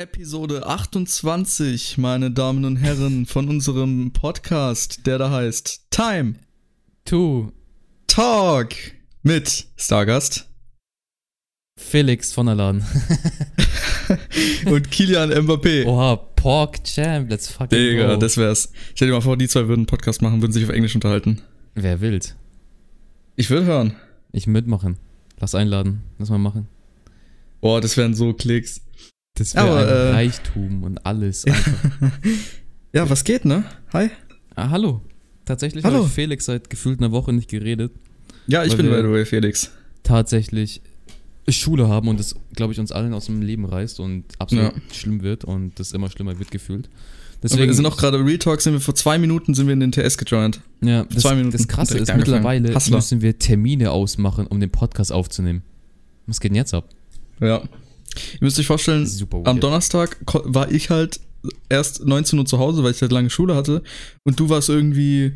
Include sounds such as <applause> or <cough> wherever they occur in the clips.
Episode 28, meine Damen und Herren, von unserem Podcast, der da heißt Time to Talk mit Stargast Felix von der Laden. <laughs> und Kilian Mbappé. Oha, Pork Champ, let's fucking Digga, go. das wär's. Stell dir mal vor, die zwei würden einen Podcast machen, würden sich auf Englisch unterhalten. Wer will's? Ich würde hören. Ich mitmachen. Lass einladen. Lass mal machen. Boah, das wären so Klicks. Das wäre ein äh, Reichtum und alles. <laughs> ja, was geht, ne? Hi. ah, hallo. Tatsächlich Hallo. habe ich Felix seit gefühlt einer Woche nicht geredet. Ja, ich bin by the way Felix. Tatsächlich Schule haben und das, glaube ich, uns allen aus dem Leben reißt und absolut Ja. schlimm wird und das immer schlimmer wird gefühlt. Deswegen wir sind auch gerade Real Talk, sind wir vor zwei Minuten sind wir in den TS gejoint. ja, das, zwei Minuten das Krasse ist, mittlerweile Hustler. müssen wir Termine ausmachen, um den Podcast aufzunehmen. Was geht denn jetzt ab? Ja. Ihr müsst euch vorstellen, super am. Donnerstag war ich halt erst 19 Uhr zu Hause, weil ich halt lange Schule hatte. Und du warst irgendwie,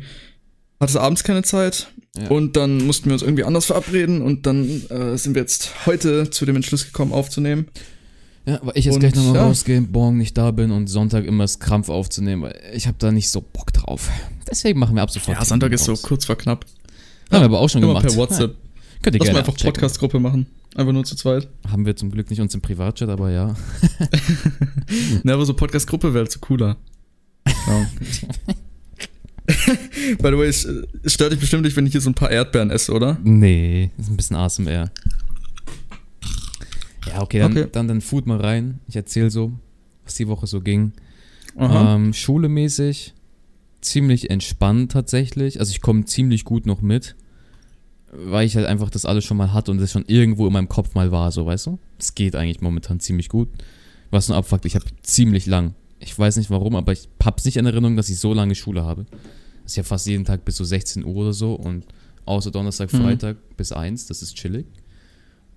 hattest abends keine Zeit. Ja. Und dann mussten wir uns irgendwie anders verabreden. Und dann äh, sind wir jetzt heute zu dem Entschluss gekommen, aufzunehmen. Ja, weil ich jetzt Und, gleich nochmal ja. rausgehe, morgen nicht da bin und Sonntag immer das Krampf aufzunehmen, weil ich habe da nicht so Bock drauf. Deswegen machen wir ab sofort. Ja, Sonntag ist so aus. kurz vor knapp. Haben wir aber auch schon gemacht. per WhatsApp. Ja, könnt ihr Lass gerne mal einfach. Podcast-Gruppe machen. Einfach nur zu zweit. Haben wir zum Glück nicht uns im Privatchat, aber ja. <laughs> Ne, aber so Podcast-Gruppe wäre halt so cooler. Ja. <laughs> By the way, es, es stört dich bestimmt nicht, wenn ich hier so ein paar Erdbeeren esse, oder? Nee, ist ein bisschen ASMR. Ja, okay, dann, Okay. dann, dann Food mal rein. Ich erzähle so, was die Woche so ging. Ähm, schulemäßig ziemlich entspannt tatsächlich. Also ich komme ziemlich gut noch mit, weil ich halt einfach das alles schon mal hatte und das schon irgendwo in meinem Kopf mal war, so weißt du? Es geht eigentlich momentan ziemlich gut. Was nur abfuckt, ich habe ziemlich lang. Ich weiß nicht warum, aber ich hab's nicht in Erinnerung, dass ich so lange Schule habe. Das ist ja fast jeden Tag bis so 16 Uhr oder so und außer Donnerstag, Mhm. Freitag bis 1, das ist chillig.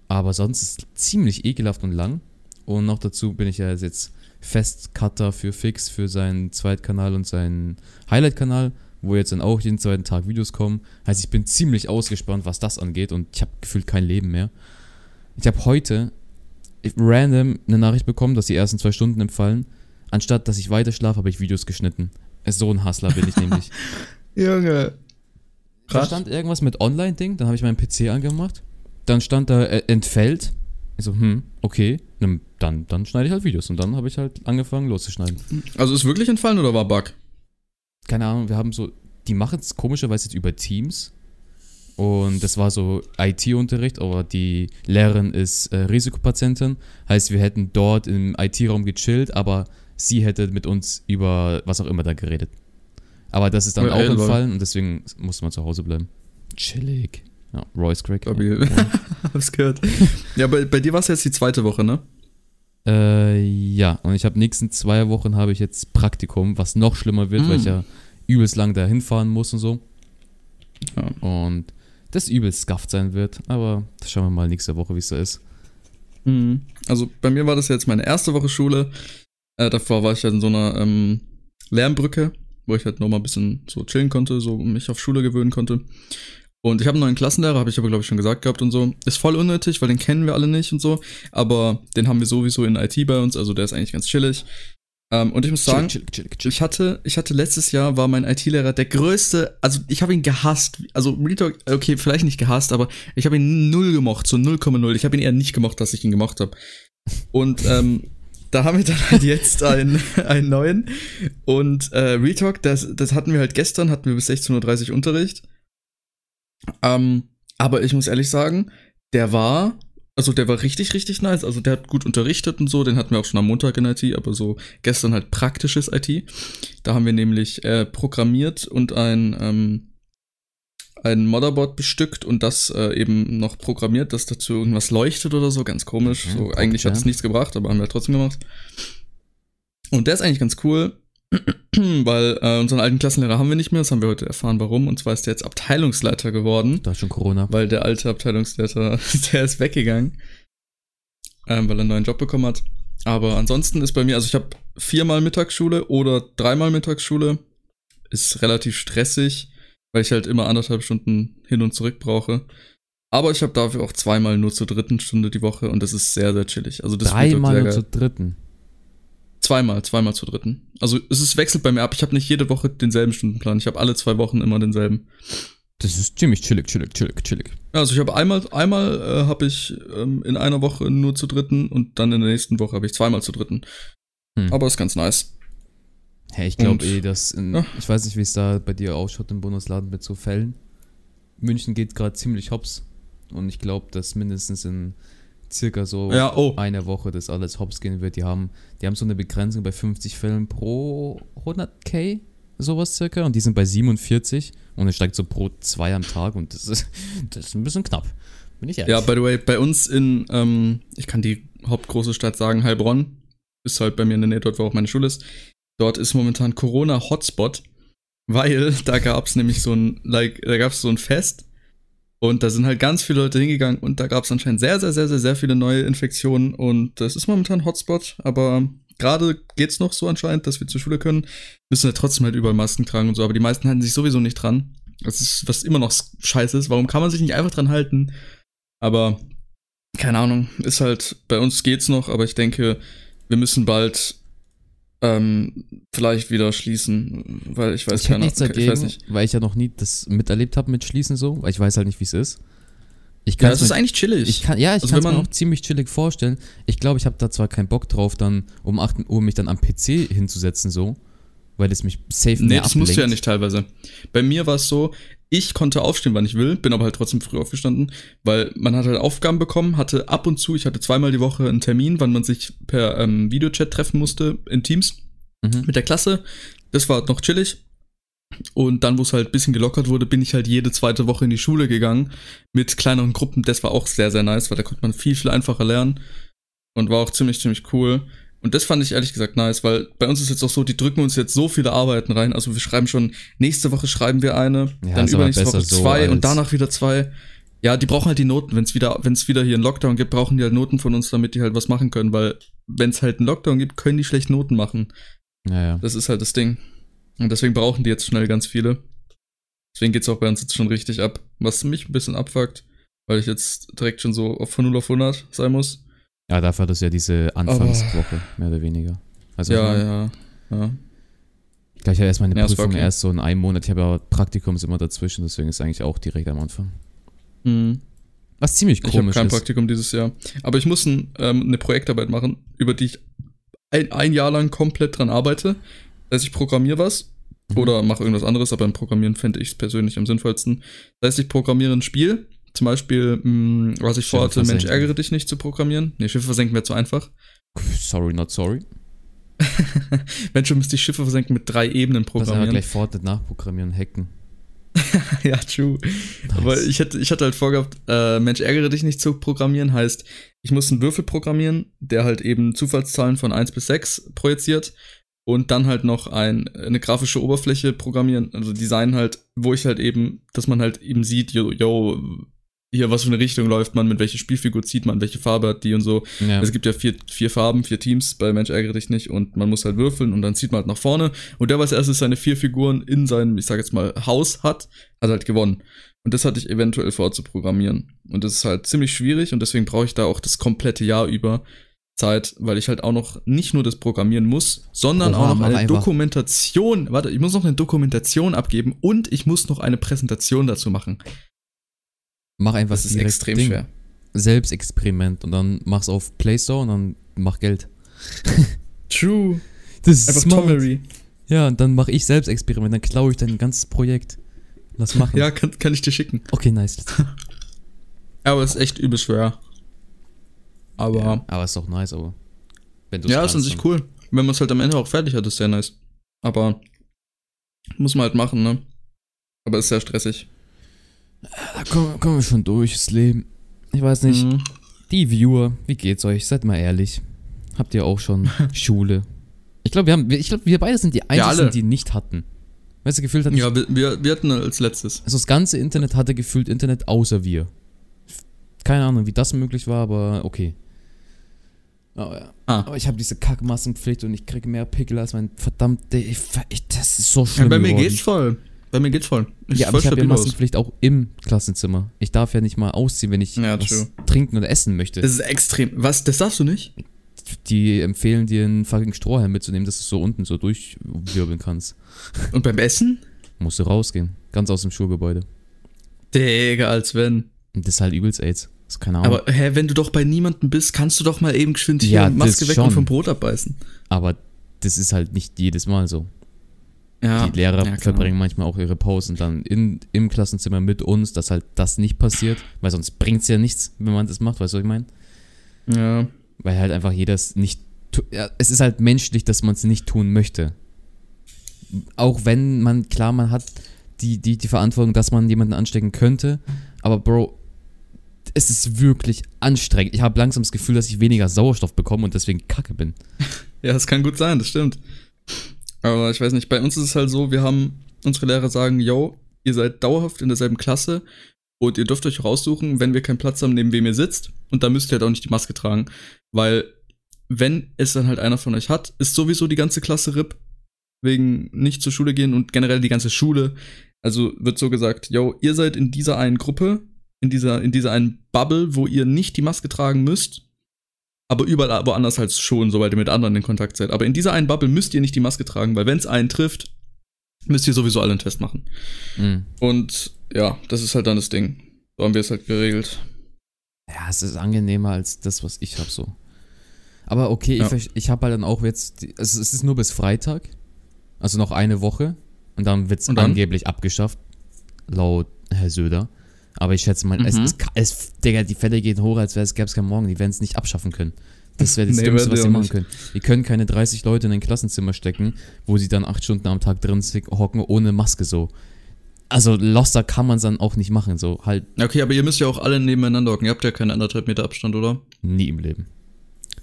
Aber sonst ist es ziemlich ekelhaft und lang. Und noch dazu bin ich ja jetzt Festcutter für Fix für seinen Zweitkanal und seinen Highlight-Kanal, wo jetzt dann auch jeden zweiten Tag Videos kommen. Heißt, ich bin ziemlich ausgespannt, was das angeht und ich habe gefühlt kein Leben mehr. Ich habe heute random eine Nachricht bekommen, dass die ersten zwei Stunden empfallen. Anstatt dass ich weiter schlafe, habe ich Videos geschnitten. So ein Hustler bin ich nämlich. <laughs> Junge. Da Krass. stand irgendwas mit Online-Ding, dann habe ich meinen PC angemacht. Dann stand da äh, entfällt. Ich so, hm, okay. Dann, dann, dann schneide ich halt Videos. Und dann habe ich halt angefangen loszuschneiden. Also ist wirklich entfallen oder war Bug? Keine Ahnung, wir haben so, die machen es komischerweise jetzt über Teams. Und das war so IT-Unterricht, aber die Lehrerin ist äh, Risikopatientin. Heißt, wir hätten dort im IT-Raum gechillt, aber sie hätte mit uns über was auch immer da geredet. Aber das ist dann Ja, auch entfallen und deswegen musste man zu Hause bleiben. Chillig. Ja, Royce Craig. Stabil. <laughs> Hab's gehört. ja, bei, bei dir war es jetzt die zweite Woche, ne? Äh, ja, und ich habe nächsten zwei Wochen habe ich jetzt Praktikum, was noch schlimmer wird, weil Mm. ich ja übelst lang da hinfahren muss und so. Ja. Und das übelst skafft sein wird, aber das schauen wir mal nächste Woche, wie es da ist. Mhm. Also bei mir war das jetzt meine erste Woche Schule. Äh, davor war ich halt in so einer ähm, Lernbrücke, wo ich halt nochmal ein bisschen so chillen konnte, so mich auf Schule gewöhnen konnte. Und ich habe einen neuen Klassenlehrer, habe ich aber glaube ich schon gesagt gehabt und so. Ist voll unnötig, weil den kennen wir alle nicht und so. Aber den haben wir sowieso in IT bei uns, also der ist eigentlich ganz chillig. Ähm, und ich muss sagen, chillig, chillig, chillig. ich hatte, ich hatte letztes Jahr war mein IT-Lehrer der größte, also ich habe ihn gehasst. Also Real Talk, okay, vielleicht nicht gehasst, aber ich habe ihn null gemocht, so 0,0. Ich habe ihn eher nicht gemocht, dass ich ihn gemocht habe. Und ähm, da haben wir dann halt jetzt einen, <laughs> einen neuen. Und äh, Real Talk, das, das hatten wir halt gestern, hatten wir bis 16.30 Uhr Unterricht. Ähm, aber ich muss ehrlich sagen, der war, also der war richtig, richtig nice. Also der hat gut unterrichtet und so, den hatten wir auch schon am Montag in IT, aber so gestern halt praktisches IT. Da haben wir nämlich äh, programmiert und ein, ähm, ein Motherboard bestückt und das äh, eben noch programmiert, dass dazu irgendwas leuchtet oder so, ganz komisch. Mhm, so, eigentlich hat es nichts gebracht, aber haben wir trotzdem gemacht. Und der ist eigentlich ganz cool, <clears throat> weil äh, unseren alten Klassenlehrer haben wir nicht mehr, das haben wir heute erfahren, warum. Und zwar ist der jetzt Abteilungsleiter geworden Da ist schon Corona. weil der alte Abteilungsleiter, <laughs> der ist weggegangen, ähm, weil er einen neuen Job bekommen hat. Aber ansonsten ist bei mir, also ich habe viermal Mittagsschule oder dreimal Mittagsschule. Ist relativ stressig, weil ich halt immer anderthalb Stunden hin und zurück brauche. Aber ich habe dafür auch zweimal nur zur dritten Stunde die Woche und das ist sehr, sehr chillig. Also das Dreimal nur zur dritten. Zweimal, zweimal zur dritten. Also es ist, wechselt bei mir ab. Ich habe nicht jede Woche denselben Stundenplan. Ich habe alle zwei Wochen immer denselben. Das ist ziemlich chillig, chillig, chillig, chillig. Also ich habe einmal, einmal äh, habe ich ähm, in einer Woche nur zur dritten und dann in der nächsten Woche habe ich zweimal zur dritten. Hm. Aber ist ganz nice. Hey, ich glaube eh, dass in, Ja. ich weiß nicht, wie es da bei dir ausschaut im Bundesladen mit so Fällen. München geht gerade ziemlich hops und ich glaube, dass mindestens in circa so Ja, oh. einer Woche das alles hops gehen wird. Die haben, die haben so eine Begrenzung bei 50 Fällen pro 100k, sowas circa, und die sind bei 47 und es steigt so pro zwei am Tag und das ist, <laughs> das ist ein bisschen knapp. Bin ich ehrlich. Ja, by the way, bei uns in, ähm, ich kann die hauptgroße Stadt sagen, Heilbronn, ist halt bei mir in der Nähe dort, wo auch meine Schule ist. Dort ist momentan Corona-Hotspot, weil <laughs> da gab es nämlich so ein, like, da gab es so ein Fest und da sind halt ganz viele Leute hingegangen und da gab es anscheinend sehr, sehr, sehr, sehr, sehr viele neue Infektionen und das ist momentan Hotspot, aber gerade geht's noch so anscheinend, dass wir zur Schule können, müssen halt trotzdem halt überall Masken tragen und so, aber die meisten halten sich sowieso nicht dran. Das ist, was immer noch scheiße ist. Warum kann man sich nicht einfach dran halten? Aber keine Ahnung, ist halt, bei uns geht's noch, aber ich denke, wir müssen bald ähm, vielleicht wieder schließen, weil ich weiß ich keine nichts ich dagegen, weiß nicht. weil ich ja noch nie das miterlebt habe mit Schließen so, weil ich weiß halt nicht, wie es ist. Ich Ja, kann das es ist mir- eigentlich chillig. Ich kann, ja, ich Also kann es mir auch ziemlich chillig vorstellen. Ich glaube, ich habe da zwar keinen Bock drauf, dann um 8 Uhr mich dann am PC hinzusetzen, so, weil es mich safe nee, mehr das musst du ja nicht teilweise. Bei mir war es so, ich konnte aufstehen, wann ich will, bin aber halt trotzdem früh aufgestanden, weil man hat halt Aufgaben bekommen, hatte ab und zu, ich hatte zweimal die Woche einen Termin, wann man sich per ähm, Videochat treffen musste in Teams. Mhm. mit der Klasse. Das war noch chillig. Und dann, wo es halt ein bisschen gelockert wurde, bin ich halt jede zweite Woche in die Schule gegangen mit kleineren Gruppen. Das war auch sehr, sehr nice, weil da konnte man viel, viel einfacher lernen. Und war auch ziemlich, ziemlich cool. Und das fand ich ehrlich gesagt nice, weil bei uns ist jetzt auch so, die drücken uns jetzt so viele Arbeiten rein. Also wir schreiben schon, nächste Woche schreiben wir eine, Ja, dann übernächste Woche so zwei als- und danach wieder zwei. Ja, die brauchen halt die Noten. Wenn es wieder, wenn es wieder hier einen Lockdown gibt, brauchen die halt Noten von uns, damit die halt was machen können, weil wenn es halt einen Lockdown gibt, können die schlecht Noten machen. Ja, ja. Das ist halt das Ding. Und deswegen brauchen die jetzt schnell ganz viele. Deswegen geht's auch bei uns jetzt schon richtig ab. Was mich ein bisschen abfuckt, weil ich jetzt direkt schon so von 0 auf 100 sein muss. Ja, dafür hat es ja diese Anfangswoche, mehr oder weniger. Also, ja, ja, ja. Gleich ja erst meine Ja, Prüfung okay. erst so in einem Monat. Ich habe ja Praktikums immer dazwischen, deswegen ist eigentlich auch direkt am Anfang. Mhm. Was ziemlich Ich habe komisch kein ist. Praktikum dieses Jahr. Aber ich muss ein, ähm, eine Projektarbeit machen, über die ich ein, ein Jahr lang komplett dran arbeite. Das heißt, ich programmiere was Mhm. oder mache irgendwas anderes, aber im Programmieren fände ich es persönlich am sinnvollsten. Das heißt, ich programmiere ein Spiel. Zum Beispiel, mh, was ich Schiffe vorhatte, Mensch, ärgere dich nicht zu programmieren. Nee, Schiffe versenken wäre zu einfach. Sorry, not sorry. <laughs> Wenn schon müsste ich Schiffe versenken mit drei Ebenen programmieren. gleich Fortnite nachprogrammieren, hacken. <laughs> ja, true. Aber ich hätte, ich hatte halt vorgehabt, äh, Mensch, ärgere dich nicht zu programmieren, heißt, ich muss einen Würfel programmieren, der halt eben Zufallszahlen von 1 bis 6 projiziert und dann halt noch ein, eine grafische Oberfläche programmieren, also Design halt, wo ich halt eben, dass man halt eben sieht, yo, yo hier, was für eine Richtung läuft man, mit welcher Spielfigur zieht man, welche Farbe hat die und so. ja. Es gibt ja vier, vier Farben, vier Teams bei Mensch ärgere dich nicht und man muss halt würfeln und dann zieht man halt nach vorne und der, was erstes seine vier Figuren in seinem, ich sag jetzt mal, Haus hat, hat halt gewonnen. Und das hatte ich eventuell vor zu programmieren. Und das ist halt ziemlich schwierig und deswegen brauche ich da auch das komplette Jahr über Zeit, weil ich halt auch noch nicht nur das Programmieren muss, sondern Oha, auch noch eine einfach. Dokumentation, warte, ich muss noch eine Dokumentation abgeben und ich muss noch eine Präsentation dazu machen. Mach einfach Das ist extrem Ding. schwer. Selbstexperiment und dann mach's auf Play Store und dann mach Geld. <laughs> True. Das ist Einfach smart. Tomery. Ja, und dann mache ich Selbstexperiment, dann klaue ich dein ganzes Projekt. Lass <laughs> machen. Ja, kann, kann ich dir schicken. Okay, nice. <laughs> Aber es ist echt übel schwer. Aber Ja, aber ist doch nice, aber. Wenn ja, ist an sich cool. Wenn man es halt am Ende auch fertig hat, ist sehr nice. Aber muss man halt machen, ne? Aber ist sehr stressig. Da kommen, kommen wir schon durch, das Leben. Ich weiß nicht. Mhm. Die Viewer, wie geht's euch? Seid mal ehrlich. Habt ihr auch schon <laughs> Schule? Ich glaube, wir haben, ich glaube, wir beide sind die einzigen, alle. die nicht hatten. Weißt du, gefühlt hat Ja, wir, wir, wir hatten als letztes. also das ganze Internet hatte gefühlt Internet außer wir. Keine Ahnung, wie das möglich war, aber okay. Oh, ja. Ah. Aber ich habe diese Kackmaskenpflicht und ich kriege mehr Pickel als mein. Ich, ich, das ist so Ja, schlimm. bei mir geworden. geht's voll. Bei mir geht's voll. Ich Ja, aber ich habe ja. Maskenpflicht auch im Klassenzimmer. Ich darf ja nicht mal ausziehen, wenn ich Ja, was true. trinken oder essen möchte. Das ist extrem. Was? Das darfst du nicht? die empfehlen dir einen fucking Strohhalm mitzunehmen, dass du so unten so durchwirbeln kannst. Und beim Essen? Musst du rausgehen. Ganz aus dem Schulgebäude. Digga, als wenn. Das ist halt übelst AIDS. Das ist keine Ahnung. Aber hä, wenn du doch bei niemandem bist, kannst du doch mal eben geschwind hier Ja, Maske weg schon. und vom Brot abbeißen. Aber das ist halt nicht jedes Mal so. Ja. Die Lehrer ja, genau. verbringen manchmal auch ihre Pausen dann in, im Klassenzimmer mit uns, dass halt das nicht passiert, weil sonst bringt es ja nichts, wenn man das macht, weißt du, was ich meine? Ja. Weil halt einfach jeder es nicht. Ja, es ist halt menschlich, dass man es nicht tun möchte. Auch wenn man, klar, man hat die, die, die Verantwortung, dass man jemanden anstecken könnte, aber Bro, es ist wirklich anstrengend. Ich habe langsam das Gefühl, dass ich weniger Sauerstoff bekomme und deswegen kacke bin. <laughs> Ja, das kann gut sein, das stimmt. Aber ich weiß nicht, bei uns ist es halt so, wir haben, unsere Lehrer sagen, yo, ihr seid dauerhaft in derselben Klasse und ihr dürft euch raussuchen, wenn wir keinen Platz haben, neben wem ihr sitzt. Und da müsst ihr halt auch nicht die Maske tragen. Weil, wenn es dann halt einer von euch hat, ist sowieso die ganze Klasse RIP. Wegen nicht zur Schule gehen und generell die ganze Schule. Also wird so gesagt, yo, ihr seid in dieser einen Gruppe, in dieser, in dieser einen Bubble, wo ihr nicht die Maske tragen müsst. Aber überall woanders halt schon, sobald ihr mit anderen in Kontakt seid. Aber in dieser einen Bubble müsst ihr nicht die Maske tragen, weil wenn es einen trifft, müsst ihr sowieso alle einen Test machen. Mhm. Und ja, das ist halt dann das Ding. So haben wir es halt geregelt. Ja, es ist angenehmer als das, was ich habe so. Aber okay, Ja. ich, ich habe halt dann auch jetzt, die, also es ist nur bis Freitag, also noch eine Woche und dann wird es angeblich abgeschafft, laut Herr Söder. Aber ich schätze mal, es, Mhm. es, es, Digga, die Fälle gehen hoch, als wäre es gäbe es keinen Morgen. Die werden es nicht abschaffen können. Das wäre das Nee, Dümmste, was sie machen nicht. können. Die können keine 30 Leute in ein Klassenzimmer stecken, wo sie dann acht Stunden am Tag drin hocken ohne Maske so. Also Loster kann man dann auch nicht machen, so halt Okay, aber ihr müsst ja auch alle nebeneinander hocken. Ihr habt ja keinen anderthalb Meter Abstand, oder? Nie im Leben.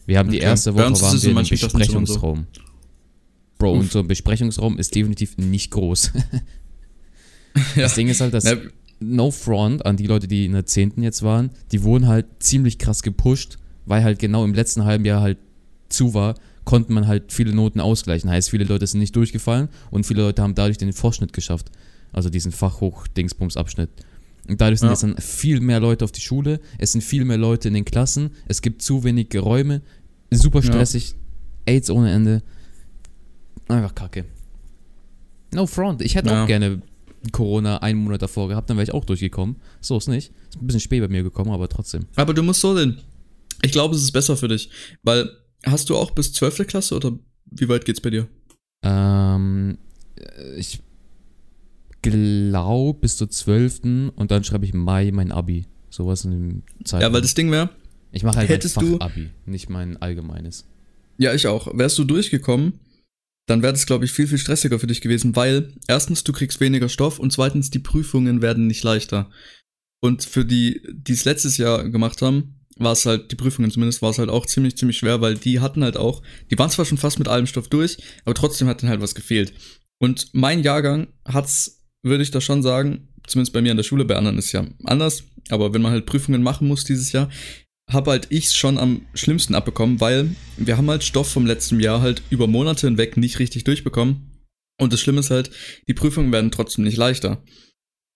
Wir haben die Okay. erste Bei Woche waren es wir manchen Klassen so. Besprechungsraum. Bro, Uff. und so ein Besprechungsraum ist definitiv nicht groß. <laughs> Das Ding ist halt, dass Ja, No Front an die Leute, die in der 10. jetzt waren, die wurden halt ziemlich krass gepusht, weil halt genau im letzten halben Jahr halt zu war, konnte man halt viele Noten ausgleichen. Heißt, viele Leute sind nicht durchgefallen und viele Leute haben dadurch den Vorschnitt geschafft. Also diesen Fachhoch-Dingsbums-Abschnitt. Und dadurch sind Ja. jetzt dann viel mehr Leute auf die Schule, es sind viel mehr Leute in den Klassen, es gibt zu wenige Räume, super Ja. stressig, AIDS ohne Ende. Einfach kacke. No front. Ich hätte Ja. auch gerne Corona einen Monat davor gehabt, dann wäre ich auch durchgekommen. So ist nicht. Ist ein bisschen spät bei mir gekommen, aber trotzdem. aber du musst so sehen. Ich glaube, es ist besser für dich. Weil, hast du auch bis 12. Klasse oder wie weit geht's bei dir? Ähm, äh, ich glaube bis zur 12. und dann schreibe ich Mai mein Abi. Sowas in dem Zeitraum. Ja, weil das Ding wäre, ich mache halt hättest mein Fachabi, nicht mein allgemeines. Ja, ich auch. Wärst du durchgekommen, dann wäre das, glaube ich, viel, viel stressiger für dich gewesen, weil erstens, du kriegst weniger Stoff und zweitens, die Prüfungen werden nicht leichter. Und für die, die es letztes Jahr gemacht haben, war es halt, die Prüfungen zumindest, war es halt auch ziemlich, ziemlich schwer, weil die hatten halt auch, die waren zwar schon fast mit allem Stoff durch, aber trotzdem hat dann halt was gefehlt. Und mein Jahrgang hat's, würde ich da schon sagen, zumindest bei mir an der Schule, bei anderen ist ja anders, aber wenn man halt Prüfungen machen muss dieses Jahr, habe halt ich's schon am schlimmsten abbekommen, weil wir haben halt Stoff vom letzten Jahr halt über Monate hinweg nicht richtig durchbekommen. Und das Schlimme ist halt, die Prüfungen werden trotzdem nicht leichter.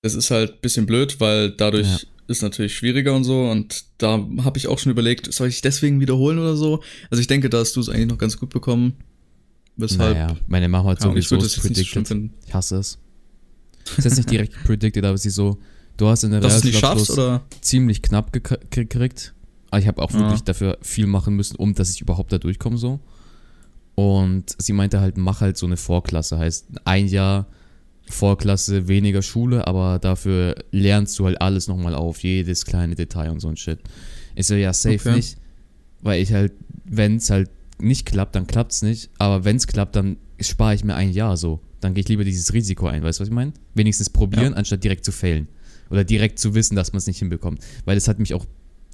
Das ist halt ein bisschen blöd, weil dadurch Ja. ist natürlich schwieriger und so. Und da habe ich auch schon überlegt, soll ich deswegen wiederholen oder so? Also ich denke, da hast du es eigentlich noch ganz gut bekommen. Weshalb, Naja, meine Mama hat ja, ich das predicted. finden. Ich hasse es. Ist jetzt nicht direkt <laughs> predicted, aber sie so, du hast in der Dass Realschulabschluss ziemlich knapp gekr- gekriegt. Aber ich habe auch Ja. wirklich dafür viel machen müssen, um dass ich überhaupt da durchkomme so. Und sie meinte halt, mach halt so eine Vorklasse. Heißt, ein Jahr Vorklasse, weniger Schule, aber dafür lernst du halt alles nochmal auf, jedes kleine Detail und so ein Shit. Ich so, ja, safe Okay. nicht. Weil ich halt, wenn es halt nicht klappt, dann klappt es nicht. Aber wenn es klappt, dann spare ich mir ein Jahr so. Dann gehe ich lieber dieses Risiko ein, weißt du, was ich meine? Wenigstens probieren, Ja. anstatt direkt zu failen. Oder direkt zu wissen, dass man es nicht hinbekommt. Weil das hat mich auch,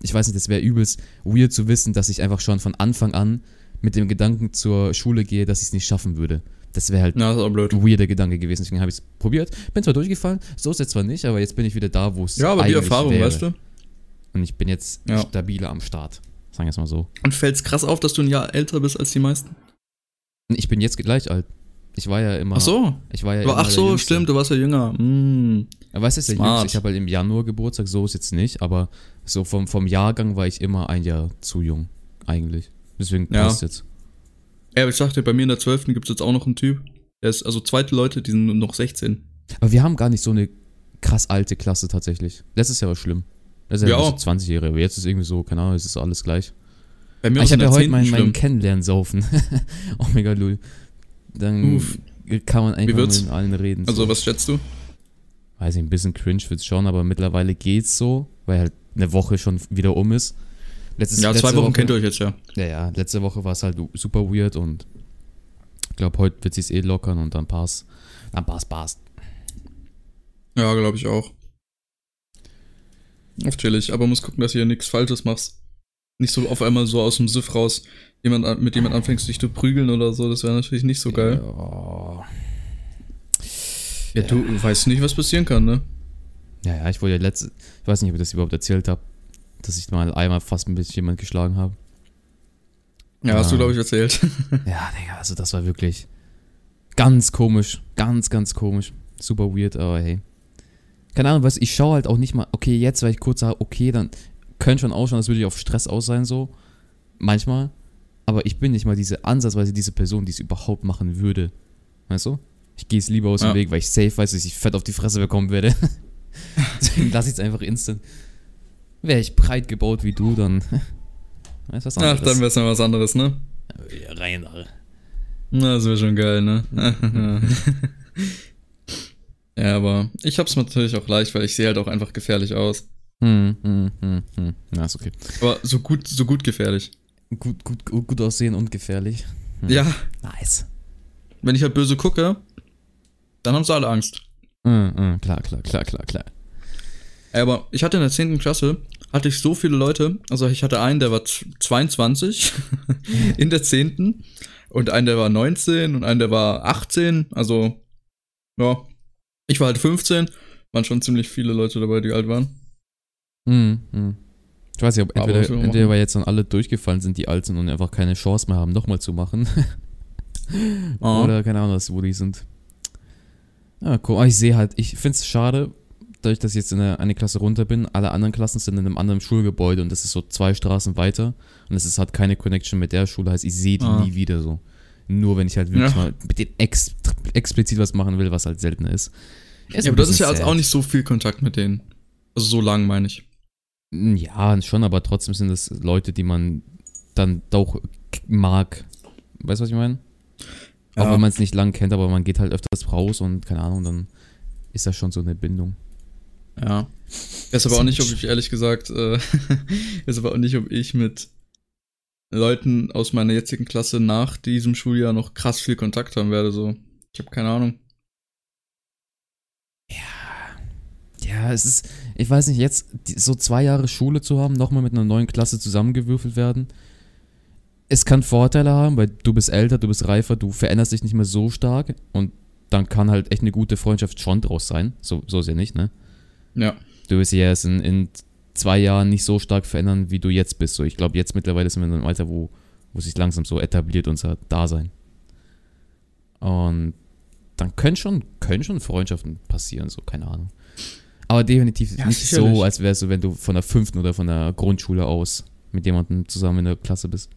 ich weiß nicht, das wäre übelst weird zu wissen, dass ich einfach schon von Anfang an mit dem Gedanken zur Schule gehe, dass ich es nicht schaffen würde. Das wäre halt blöd. ein weirder Gedanke gewesen. Deswegen habe ich es probiert. Bin zwar durchgefallen, so ist es zwar nicht, aber jetzt bin ich wieder da, wo es Ja, aber die Erfahrung, wäre. weißt du? Und ich bin jetzt Ja. stabiler am Start. Sagen wir es mal so. Und fällt's krass auf, dass du ein Jahr älter bist als die meisten? Ich bin jetzt gleich alt. Ich war ja immer. Ach so. Ich war ja immer ach der so, stimmt, du warst ja jünger. Mm. Ja, weißt du, der Smart. Jüngste, ich habe halt im Januar Geburtstag, so ist jetzt nicht, aber so vom, vom Jahrgang war ich immer ein Jahr zu jung, eigentlich. Deswegen Ja. passt jetzt. Ja, aber ich sagte, bei mir in der 12. gibt es jetzt auch noch einen Typ. Der ist, also zweite Leute, die sind noch 16. Aber wir haben gar nicht so eine krass alte Klasse tatsächlich. Letztes Jahr war schlimm. Das ist ja Ja. so 20 Jahre, aber jetzt ist irgendwie so, keine Ahnung, es ist alles gleich. Bei mir Ah, ist ich habe ja der heute 10. <laughs> mein, mein schlimm. Kennenlernen-Saufen. Omega Lul. Dann Uff. kann man einfach mit allen reden. Also, so. was schätzt du? Weiß nicht, ein bisschen cringe wird's schon, aber mittlerweile geht's so, weil halt eine Woche schon wieder um ist. Letztes, Ja, zwei Wochen Woche, kennt ihr euch jetzt ja. Ja, ja, letzte Woche war es halt super weird und ich glaube, heute wird sich's eh lockern und dann passt. Dann passt, passt. Ja, glaube ich auch. Auf chillig, aber muss gucken, dass hier nichts Falsches machst. Nicht so auf einmal so aus dem Siff raus, jemand, an- mit jemand anfängst, dich zu prügeln oder so. Das wäre natürlich nicht so geil. Ja. Ja, du weißt nicht, was passieren kann, ne? Ja, ja, ich wollte ja letzte, ich weiß nicht, ob ich das überhaupt erzählt habe, dass ich mal einmal fast ein bisschen jemand geschlagen habe. Ja, hast du, glaube ich, erzählt. <laughs> Ja, Digga, also das war wirklich ganz komisch, ganz, ganz komisch. Super weird, aber hey. Keine Ahnung, was ich schaue halt auch nicht mal, okay, jetzt, weil ich kurz sage, okay, dann könnte schon ausschauen, als würde ich auf Stress aus sein, so. Manchmal. Aber ich bin nicht mal diese ansatzweise diese Person, die es überhaupt machen würde. Weißt du? Ich gehe es lieber aus dem Ja. Weg, weil ich safe weiß, dass ich fett auf die Fresse bekommen werde. <laughs> Deswegen lasse ich es einfach instant. Wäre ich breit gebaut wie du, dann. <laughs> Weißt du was Ach, anderes? dann wär's noch was anderes, ne? Ja, Rein. Na, das wäre schon geil, ne? <laughs> ja, aber ich hab's natürlich auch leicht, weil ich sehe halt auch einfach gefährlich aus. Hm, hm, hm, hm. Na, ist okay. Aber so gut, so gut gefährlich. Gut, gut, gut, aussehen und gefährlich. Hm. Ja, Nice. wenn ich halt böse gucke, dann haben sie alle Angst. Hm, hm, klar, klar, klar, klar, klar. Ey, Aber ich hatte in der 10. Klasse, hatte ich so viele Leute, also ich hatte einen, der war z- 22 <laughs> in der 10. und einen, der war 19 und einen, der war 18, also ja, ich war halt 15, waren schon ziemlich viele Leute dabei, die alt waren. Hm, hm. Ich weiß nicht, ob entweder, entweder weil jetzt dann alle durchgefallen sind, die alt sind und einfach keine Chance mehr haben, nochmal zu machen. <laughs> Ah. Oder keine Ahnung, was, wo die sind. Ja, cool. Aber ich sehe halt, ich finde es schade, dadurch, dass ich jetzt in eine, eine Klasse runter bin, alle anderen Klassen sind in einem anderen Schulgebäude und das ist so zwei Straßen weiter und es ist halt keine Connection mit der Schule, heißt ich sehe die Ah. nie wieder so. Nur wenn ich halt wirklich Ja. mal mit denen ex explizit was machen will, was halt selten ist. Ist ja, aber das ist ja sad. auch nicht so viel Kontakt mit denen. Also so lang, meine ich. Ja, schon, aber trotzdem sind es Leute, die man dann doch mag. Weißt du, was ich meine? Auch Ja. wenn man es nicht lang kennt, aber man geht halt öfters raus und keine Ahnung, dann ist das schon so eine Bindung. Ja. Ist aber auch nicht, ob ich ehrlich gesagt, äh, <laughs> ist aber auch nicht, ob ich mit Leuten aus meiner jetzigen Klasse nach diesem Schuljahr noch krass viel Kontakt haben werde. So, ich habe keine Ahnung. Ja, es ist, ich weiß nicht, jetzt so zwei Jahre Schule zu haben, nochmal mit einer neuen Klasse zusammengewürfelt werden. Es kann Vorteile haben, weil du bist älter, du bist reifer, du veränderst dich nicht mehr so stark und dann kann halt echt eine gute Freundschaft schon draus sein. So, so ist ja nicht, ne? Ja. du wirst dich ja erst in, in zwei Jahren nicht so stark verändern, wie du jetzt bist. So, ich glaube, jetzt mittlerweile sind wir in einem Alter, wo, wo sich langsam so etabliert unser Dasein. Und dann können schon, können schon Freundschaften passieren, so, keine Ahnung. Aber definitiv Ja, nicht sicherlich. so, als wärst du, wenn du von der fünften oder von der Grundschule aus mit jemandem zusammen in der Klasse bist.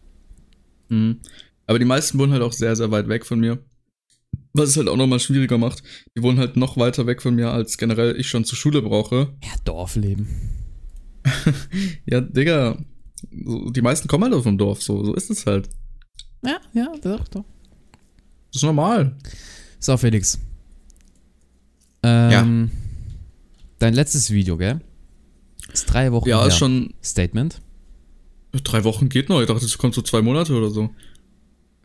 Mhm. Aber die meisten wohnen halt auch sehr, sehr weit weg von mir. Was es halt auch nochmal schwieriger macht. Die wohnen halt noch weiter weg von mir, als generell ich schon zur Schule brauche. Ja, Dorfleben. <laughs> Ja, Digga, die meisten kommen halt aus dem Dorf, so, so ist es halt. Ja, ja, doch, doch. Das ist normal. So, Felix. Ähm, Dein letztes Video, gell? Ist drei Wochen Ja, her. ist schon. Statement. Drei Wochen geht noch. Ich dachte, es kommt so zwei Monate oder so.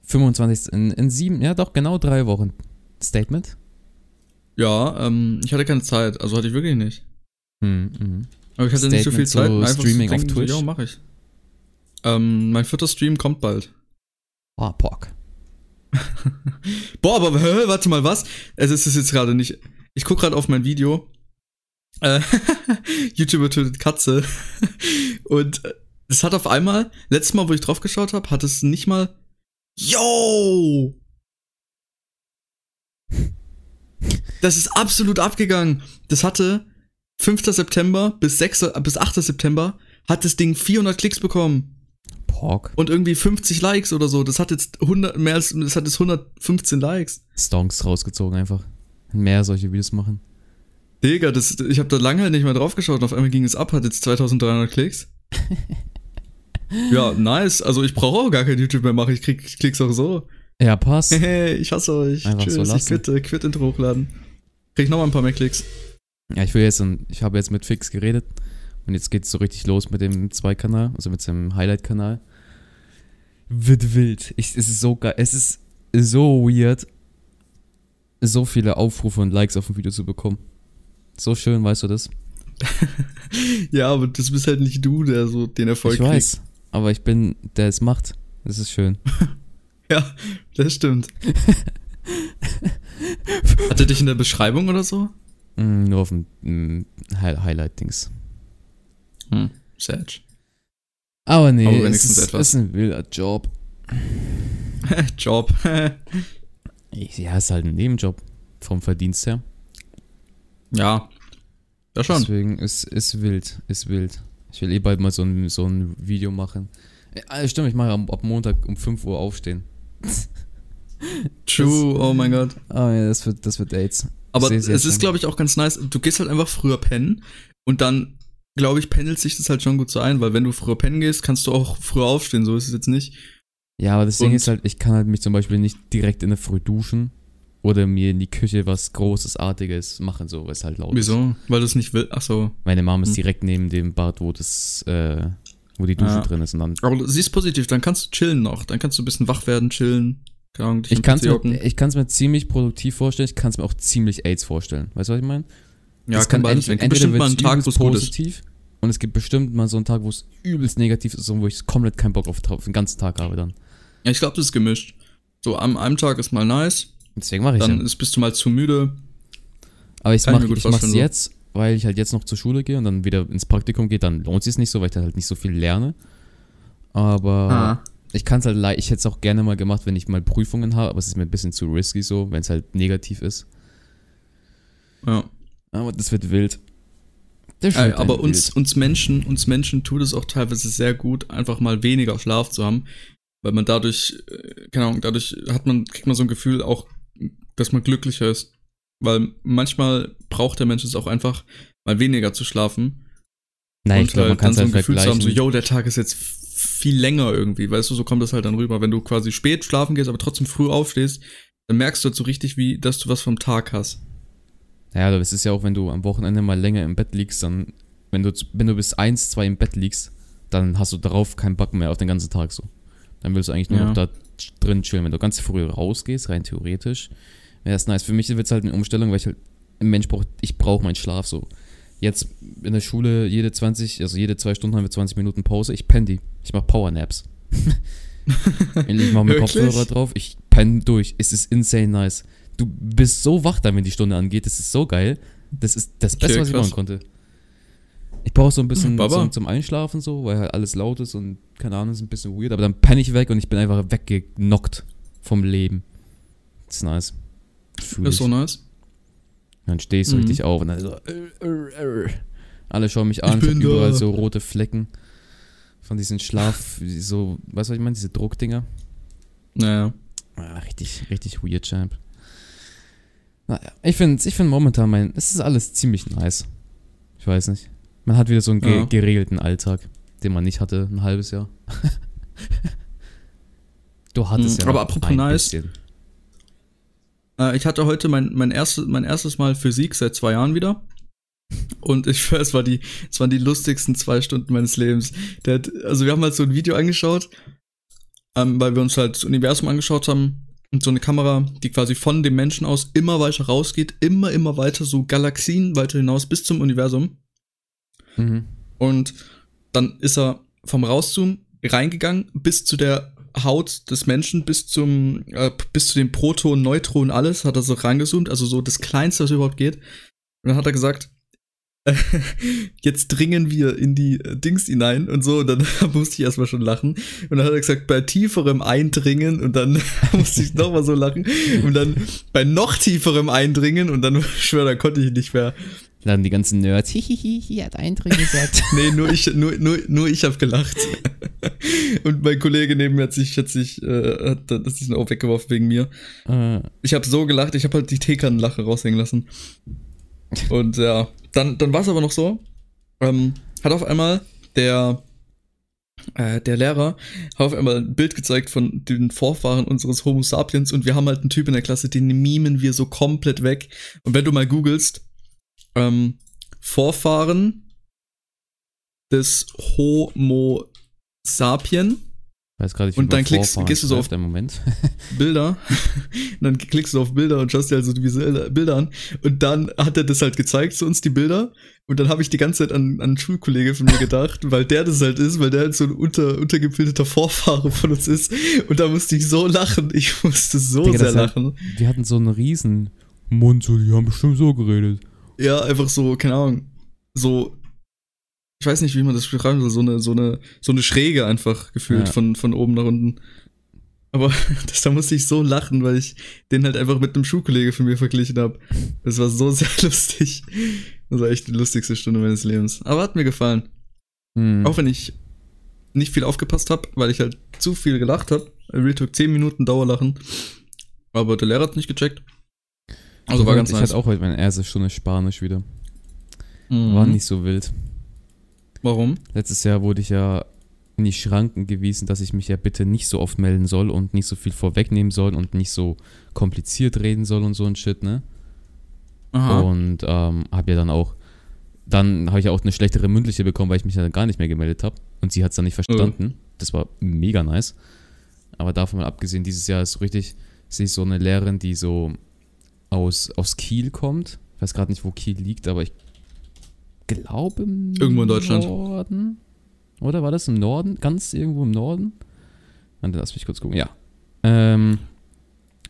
25. In, in sieben, ja doch, genau drei Wochen. Statement. Ja, ähm, ich hatte keine Zeit. Also hatte ich wirklich nicht. Hm, mhm. Aber ich hatte nicht so viel Statement Zeit. zu Streaming auf denken, Twitch? So, ja, mach ich. Ähm, mein vierter Stream kommt bald. Ah, Pork. <laughs> Boah, aber hä, warte mal, was? Es ist es jetzt gerade nicht. Ich guck gerade auf mein Video. Äh, <laughs> YouTuber tötet Katze. <laughs> Und äh, es hat auf einmal, letztes Mal, wo ich drauf geschaut habe, hat es nicht mal. Yo! Das ist absolut abgegangen. Das hatte 5. September bis 6. bis 8. September hat das Ding 400 Klicks bekommen. Talk. Und irgendwie 50 Likes oder so. Das hat jetzt 100, mehr als, das hat jetzt 115 Likes. Stonks rausgezogen einfach. Mehr solche Videos machen. Digga, das, ich habe da lange nicht mehr drauf geschaut und auf einmal ging es ab, hat jetzt 2300 Klicks. <laughs> ja, nice. Also ich brauche auch gar kein YouTube mehr machen, ich krieg Klicks auch so. Ja, passt. Hey, <laughs> ich hasse euch. Einfach Tschüss, so ich quitte, quitte Intro hochladen. Krieg noch mal ein paar mehr Klicks. Ja, ich will jetzt, ich habe jetzt mit Fix geredet und jetzt geht's so richtig los mit dem Zwei-Kanal, also mit seinem Highlight-Kanal. Wird wild. Ich, es ist so geil. Es ist so weird, so viele Aufrufe und Likes auf ein Video zu bekommen. So schön, weißt du das? <laughs> Ja, aber das bist halt nicht du, der so den Erfolg ich weiß, aber ich bin, der es macht. Das ist schön. kriegt. <laughs> Ja, das stimmt. <laughs> Hat er dich in der Beschreibung oder so? Mm, nur auf dem mm, Hi- Highlight-Dings. Hm, sad. Aber nee, Aber es ist, etwas. ist ein wilder Job. Job. Ich- Ja, ist halt ein Nebenjob vom Verdienst her. ja. Ja, schon. Deswegen ist, ist wild, ist wild. Ich will eh bald mal so ein, so ein Video machen. Äh, stimmt, ich mache ab Montag um 5 Uhr aufstehen. <laughs> True, oh mein Gott. Ah ja, das wird, das wird AIDS. Aber es ist, glaube ich, auch ganz nice. Du gehst halt einfach früher pennen und dann, glaube ich, pendelt sich das halt schon gut so ein, weil wenn du früher pennen gehst, kannst du auch früher aufstehen. So ist es jetzt nicht. Ja, aber das Ding Und- ist halt, ich kann halt mich zum Beispiel nicht direkt in der Früh duschen oder mir in die Küche was Großes, Artiges machen, so, weil es halt laut ist. Wieso? Weil du es nicht willst. Ach so. Meine Mom ist Hm. direkt neben dem Bad, wo das, äh, wo die Dusche Ja. drin ist und dann Aber sie ist positiv, dann kannst du chillen noch. Dann kannst du ein bisschen wach werden, chillen. Keine Ahnung, Ich kann es mir, ich kann's mir ziemlich produktiv vorstellen, ich kann es mir auch ziemlich AIDS vorstellen. Weißt du, was ich meine? Ja, Es kann beides ent- werden. Gibt bestimmt mal einen Tag, wo es gut ist. positiv und es gibt bestimmt mal so einen Tag, wo es übelst negativ ist und wo ich komplett keinen Bock auf, auf den ganzen Tag habe dann. Ja, ich glaube, das ist gemischt. So, am einem Tag ist mal nice, Deswegen mache ich dann ja. ist, bist du mal zu müde. Aber ich mache ich mach's jetzt, weil ich halt jetzt noch zur Schule gehe und dann wieder ins Praktikum gehe, dann lohnt sich nicht so, weil ich dann halt nicht so viel lerne. Aber Ah. ich kann es halt, ich hätte es auch gerne mal gemacht, wenn ich mal Prüfungen habe, aber es ist mir ein bisschen zu risky so, wenn es halt negativ ist. Ja. Aber das wird wild. Das wird aber ein uns, wild. uns Menschen, uns Menschen tut es auch teilweise sehr gut, einfach mal weniger Schlaf zu haben, weil man dadurch, äh, keine Ahnung, dadurch hat man, kriegt man so ein Gefühl auch, dass man glücklicher ist. Weil manchmal braucht der Mensch es auch einfach, mal weniger zu schlafen. Nein, und ich glaube, man halt kann dann es so ein halt Gefühl zu haben, so, yo, der Tag ist jetzt viel länger irgendwie, weißt du, so kommt das halt dann rüber. Wenn du quasi spät schlafen gehst, aber trotzdem früh aufstehst, dann merkst du halt so richtig, wie, dass du was vom Tag hast. Ja, aber es ist ja auch, wenn du am Wochenende mal länger im Bett liegst, dann, wenn du, wenn du bis 1, 2 im Bett liegst, dann hast du darauf keinen Bock mehr auf den ganzen Tag so. Dann willst du eigentlich nur Ja. noch da drin chillen. Wenn du ganz früh rausgehst, rein theoretisch, wäre das nice. Für mich wird es halt eine Umstellung, weil ich halt, ein Mensch braucht, ich brauche meinen Schlaf so. Jetzt in der Schule jede 20, also jede zwei Stunden haben wir 20 Minuten Pause. Ich penne die. Ich mache Powernaps. ich mache mir? Kopfhörer drauf, ich penne durch. Es ist insane nice. Du bist so wach dann, wenn die Stunde angeht. Das ist so geil. Das ist das Beste, was ich machen konnte. Ich brauche so ein bisschen Hm, zum, zum Einschlafen so, weil halt alles laut ist und keine Ahnung, ist ein bisschen weird. Aber dann penne ich weg und ich bin einfach weggenockt vom Leben. Das ist nice. Fühl ist so nice. Dann stehe ich so Mhm. richtig auf und dann so. äh, äh, äh. Alle schauen mich an, Ich ich, überall so rote Flecken von diesen Schlaf, so, weißt du, was ich meine? Diese Druckdinger. Naja. Ah, richtig, richtig weird, Champ. Naja, ich finde ich find momentan mein, es ist alles ziemlich nice. Ich weiß nicht. Man hat wieder so einen ge Ja. geregelten Alltag, den man nicht hatte ein halbes Jahr. <laughs> du hattest Mhm, ja aber apropos nice. bisschen. Äh, ich hatte heute mein, mein, erstes, mein erstes Mal Physik seit zwei Jahren wieder. Und ich schwör, es, war die, es waren die lustigsten zwei Stunden meines Lebens. Hat, also wir haben halt so ein Video angeschaut, ähm, weil wir uns halt das Universum angeschaut haben. Und so eine Kamera, die quasi von dem Menschen aus immer weiter rausgeht, immer, immer weiter, so Galaxien weiter hinaus bis zum Universum. Mhm. Und dann ist er vom Rauszoomen reingegangen bis zu der Haut des Menschen, bis zum, äh, bis zu den Protonen, Neutronen, alles, hat er so reingezoomt, also so das Kleinste, was überhaupt geht. Und dann hat er gesagt, äh, <laughs> jetzt dringen wir in die äh, Dings hinein und so, und dann <laughs> musste ich erstmal schon lachen. Und dann hat er gesagt, bei tieferem Eindringen, und dann <laughs> musste ich nochmal so lachen. Und dann bei noch tieferem Eindringen, und dann, schwör, dann konnte ich nicht mehr. Dann die ganzen Nerds. Hihihi, hier hat ein drin gesagt. <laughs> nee, nur ich, nur, nur, nur ich habe gelacht. <laughs> Und mein Kollege neben mir hat sich, hat sich, äh, hat das ist auch weggeworfen wegen mir. äh, Ich habe so gelacht, ich habe halt die Teekannenlache raushängen lassen. Und ja, dann, dann war es aber noch so. Ähm, hat auf einmal der, äh, der Lehrer hat auf einmal ein Bild gezeigt von den Vorfahren unseres Homo sapiens und wir haben halt einen Typ in der Klasse, den mimen wir so komplett weg. Und wenn du mal googelst, ähm, Vorfahren des Homo sapien, weiß gerade nicht, Und dann klickst- gehst du so auf-. <laughs> <laughs> Bilder. Und <laughs> dann klickst du auf Bilder und schaust dir also die Bilder an. Und dann hat er das halt gezeigt zu uns, die Bilder. Und dann habe ich die ganze Zeit an, an einen Schulkollege von mir gedacht, weil der das halt ist, weil der halt so ein unter, untergebildeter Vorfahre von uns ist. Und da musste ich so lachen. Ich musste so Digga, sehr das hat- lachen. Wir hatten so einen riesen Mund, so, die haben bestimmt so geredet. Ja, einfach so, keine Ahnung. So, ich weiß nicht, wie man das beschreiben soll, so eine, so eine, so eine Schräge einfach gefühlt Ja. von, von oben nach unten. Aber <laughs> das, da musste ich so lachen, weil ich den halt einfach mit einem Schulkollege von mir verglichen habe. Das war so <laughs> sehr lustig. Das war echt die lustigste Stunde meines Lebens. Aber hat mir gefallen. Hm. Auch wenn ich nicht viel aufgepasst habe, weil ich halt zu viel gelacht habe. Real Talk 10 Minuten Dauerlachen. Aber der Lehrer hat nicht gecheckt. Also war ganz ich nice. hatte auch heute meine erste Stunde Spanisch wieder. Mhm. War nicht so wild. Warum? Letztes Jahr wurde ich ja in die Schranken gewiesen, dass ich mich ja bitte nicht so oft melden soll und nicht so viel vorwegnehmen soll und nicht so kompliziert reden soll und so ein Shit, ne? Aha. Und ähm, habe ja dann auch, dann habe ich ja auch eine schlechtere mündliche bekommen, weil ich mich dann gar nicht mehr gemeldet habe. Und sie hat es dann nicht verstanden. Das war mega nice. Aber davon mal abgesehen, dieses Jahr ist so richtig, sehe ich so eine Lehrerin, die so aus, aus Kiel kommt. Ich weiß gerade nicht, wo Kiel liegt, aber ich glaube im Irgendwo in Deutschland. Norden. Oder war das im Norden? Ganz irgendwo im Norden? Warte, lass mich kurz gucken. Ja. Ähm,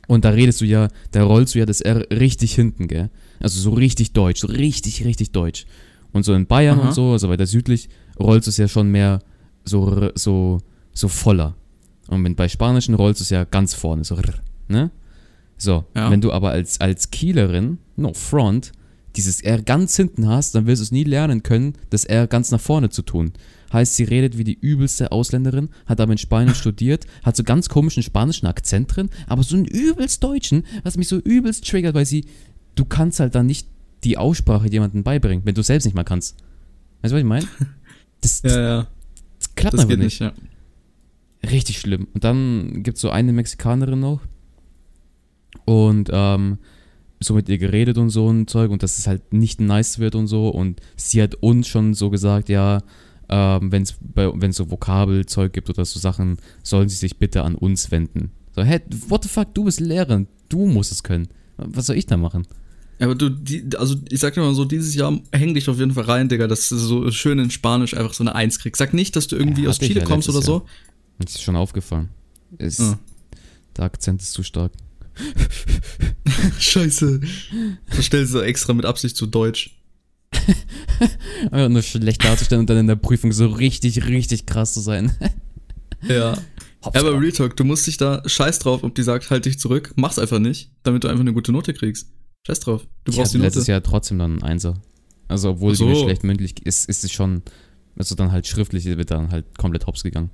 und da redest du ja, da rollst du ja das R richtig hinten, gell? Also so richtig deutsch, so richtig, richtig deutsch. Und so in Bayern Aha. und so, also weiter südlich, rollst du es ja schon mehr so, so, so voller. Und wenn bei Spanischen rollst du es ja ganz vorne, so, ne? So, Ja. wenn du aber als, als Kielerin, no front, dieses R ganz hinten hast, dann wirst du es nie lernen können, das R ganz nach vorne zu tun. Heißt, sie redet wie die übelste Ausländerin, hat aber in Spanien studiert, hat so ganz komischen spanischen Akzent drin, aber so einen übelst deutschen, was mich so übelst triggert, weil sie, du kannst halt dann nicht die Aussprache jemandem beibringen, wenn du selbst nicht mal kannst. Weißt du, was ich meine? Das, <laughs> das, Ja, ja. das klappt Das einfach nicht. nicht, ja. Richtig schlimm. Und dann gibt es so eine Mexikanerin noch. Und ähm, so mit ihr geredet und so ein Zeug und dass es halt nicht nice wird und so. Und sie hat uns schon so gesagt, ja, ähm, wenn es so Vokabelzeug gibt oder so Sachen, sollen sie sich bitte an uns wenden. So, hä, what the fuck, du bist Lehrerin, du musst es können. Was soll ich da machen? Ja, Aber du, die, also ich sag dir mal so, dieses Jahr häng dich auf jeden Fall rein, Digga, dass du so schön in Spanisch einfach so eine Eins kriegst. Sag nicht, dass du irgendwie Ja, aus Chile ja kommst oder letztes so. Das ist schon aufgefallen. Es, Ah. Der Akzent ist zu stark. <laughs> Scheiße. Du stellst du extra mit Absicht zu Deutsch. <laughs> Einfach nur schlecht darzustellen und dann in der Prüfung so richtig, richtig krass zu sein. Ja. <laughs> Hops, Aber Real Talk, du musst dich da scheiß drauf, ob die sagt, halt dich zurück. Mach's einfach nicht, damit du einfach eine gute Note kriegst. Scheiß drauf. Du ich brauchst die letztes Note. Jahr trotzdem dann einen Einser. Also obwohl die mir so. schlecht mündlich ist, ist es schon, also dann halt schriftlich wird dann halt komplett hops gegangen.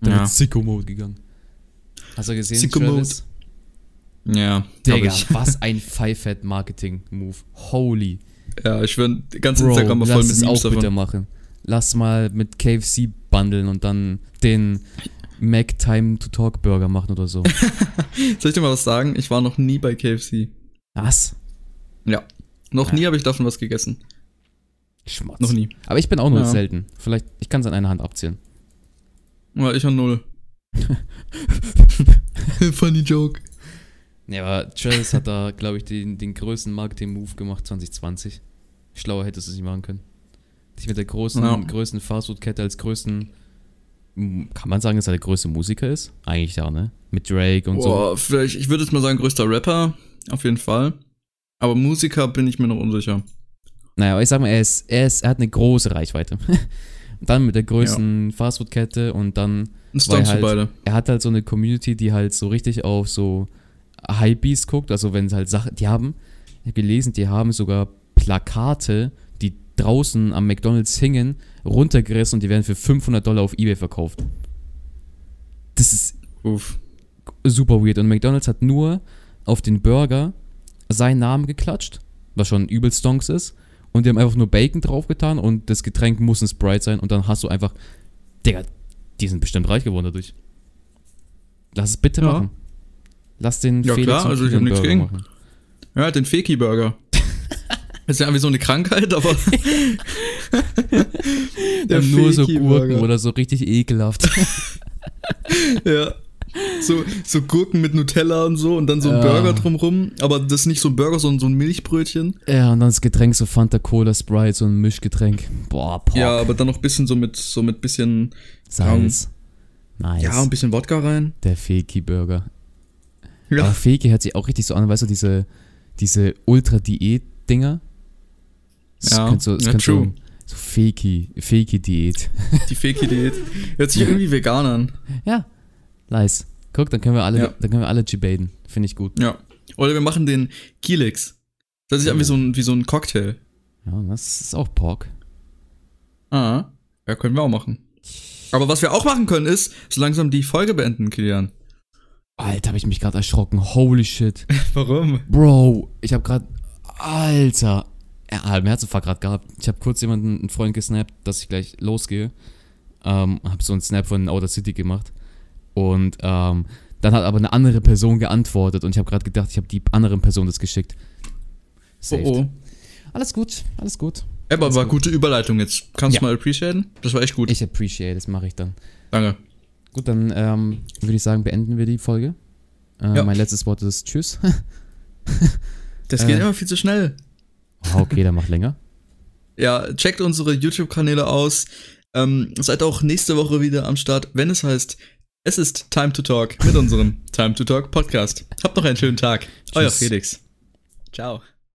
Dann Ja. wird Sicko-Mode gegangen. Hast du gesehen, Sicko-Mode. Travis? Ja, Digga, ich. was <laughs> ein Five-Fat-Marketing-Move. Holy. Ja, ich schwör, ganz Bro, Instagram war voll lass mit es Memes auch bitte davon. machen. Lass mal mit KFC bundeln und dann den Mac Time to Talk Burger machen oder so. <laughs> Soll ich dir mal was sagen? Ich war noch nie bei KFC. Was? Ja. Noch Ja. nie habe ich davon was gegessen. Schmatz. Noch nie. Aber ich bin auch nur Ja. selten. Vielleicht, ich kann es an einer Hand abzählen. Ja, ich an null. <laughs> Funny Joke. Ja, aber Travis hat da, glaube ich, den, den größten Marketing-Move gemacht 2020. Schlauer hättest du es nicht machen können. Dich mit der großen, Ja. größten Fastfood-Kette als größten. Kann man sagen, dass er der größte Musiker ist? Eigentlich ja, ne? Mit Drake und so. Boah, vielleicht, ich würde jetzt mal sagen, größter Rapper. Auf jeden Fall. Aber Musiker bin ich mir noch unsicher. Naja, aber ich sag mal, er, ist, er, ist, er hat eine große Reichweite. <laughs> dann mit der größten Fastfood-Kette und dann Ein Stunt Weil zu halt- beide. er hat halt so eine Community, die halt so richtig auf so Hypebeast guckt, also wenn es halt Sachen, die haben, ich habe gelesen, die haben sogar Plakate, die draußen am McDonalds hingen, runtergerissen und die werden für 500 Dollar auf Ebay verkauft. Das ist Uff. super weird. Und McDonalds hat nur auf den Burger seinen Namen geklatscht, was schon übel Stonks ist. Und die haben einfach nur Bacon draufgetan und das Getränk muss ein Sprite sein. Und dann hast du einfach, Digga, die sind bestimmt reich geworden dadurch. Lass es bitte Ja. machen. Lass den Ja, klar, und also ich hab Kilian nichts gegen. machen. Ja, den Feki-Burger. Das <laughs> ist ja irgendwie so eine Krankheit, aber. <laughs> Der nur so. Gurken oder so richtig ekelhaft. <laughs> Ja. So, so Gurken mit Nutella und so und dann so ein Ja. Burger drumrum. Aber das ist nicht so ein Burger, sondern so ein Milchbrötchen. ja, und dann das Getränk so Fanta Cola Sprite, so ein Mischgetränk. Boah, Pock. Ja, aber dann noch ein bisschen so mit, so mit bisschen, Salz. Nice. ja, ein bisschen Wodka rein. Der Feki-Burger. Ja. Aber Feki hört sich auch richtig so an, weißt du, diese, diese Ultra-Diät-Dinger. Ja, könnte so, das ja, könnte true. so, so Feki, Feki-Diät. Die Feki-Diät. <laughs> Hört sich irgendwie vegan an. Ja, nice. Guck, dann können wir alle, Ja. dann können wir alle gebaden. Finde ich gut. Ja. Oder wir machen den Kilix. Das ist ja wie so ein, wie so ein Cocktail. Ja, das ist auch Pork. Ah. Ja, können wir auch machen. Aber was wir auch machen können, ist so langsam die Folge beenden, Kilian. Alter, habe ich mich gerade erschrocken. Holy shit. <laughs> Warum? Bro, ich habe gerade, Alter, ja, mein Herzinfarkt gerade gehabt. Ich habe kurz jemanden, einen Freund gesnappt, dass ich gleich losgehe. Ähm, habe so einen Snap von Outer City gemacht. Und ähm, dann hat aber eine andere Person geantwortet und ich habe gerade gedacht, ich habe die anderen Person das geschickt. Oh, Saved. oh. Alles gut, alles gut. Aber Alles war gut. gute Überleitung jetzt. Kannst Ja. du mal appreciaten? Das war echt gut. Ich appreciate, das mache ich dann. Danke. Gut, dann ähm, würde ich sagen, beenden wir die Folge. Äh, Ja. Mein letztes Wort ist Tschüss. <laughs> Das Äh. geht immer viel zu schnell. Ah, okay, dann mach länger. Ja, checkt unsere YouTube-Kanäle aus. Ähm, seid auch nächste Woche wieder am Start, wenn es heißt, es ist Time to Talk mit unserem Time to Talk Podcast. Habt noch einen schönen Tag. Euer Tschüss. Felix. Ciao.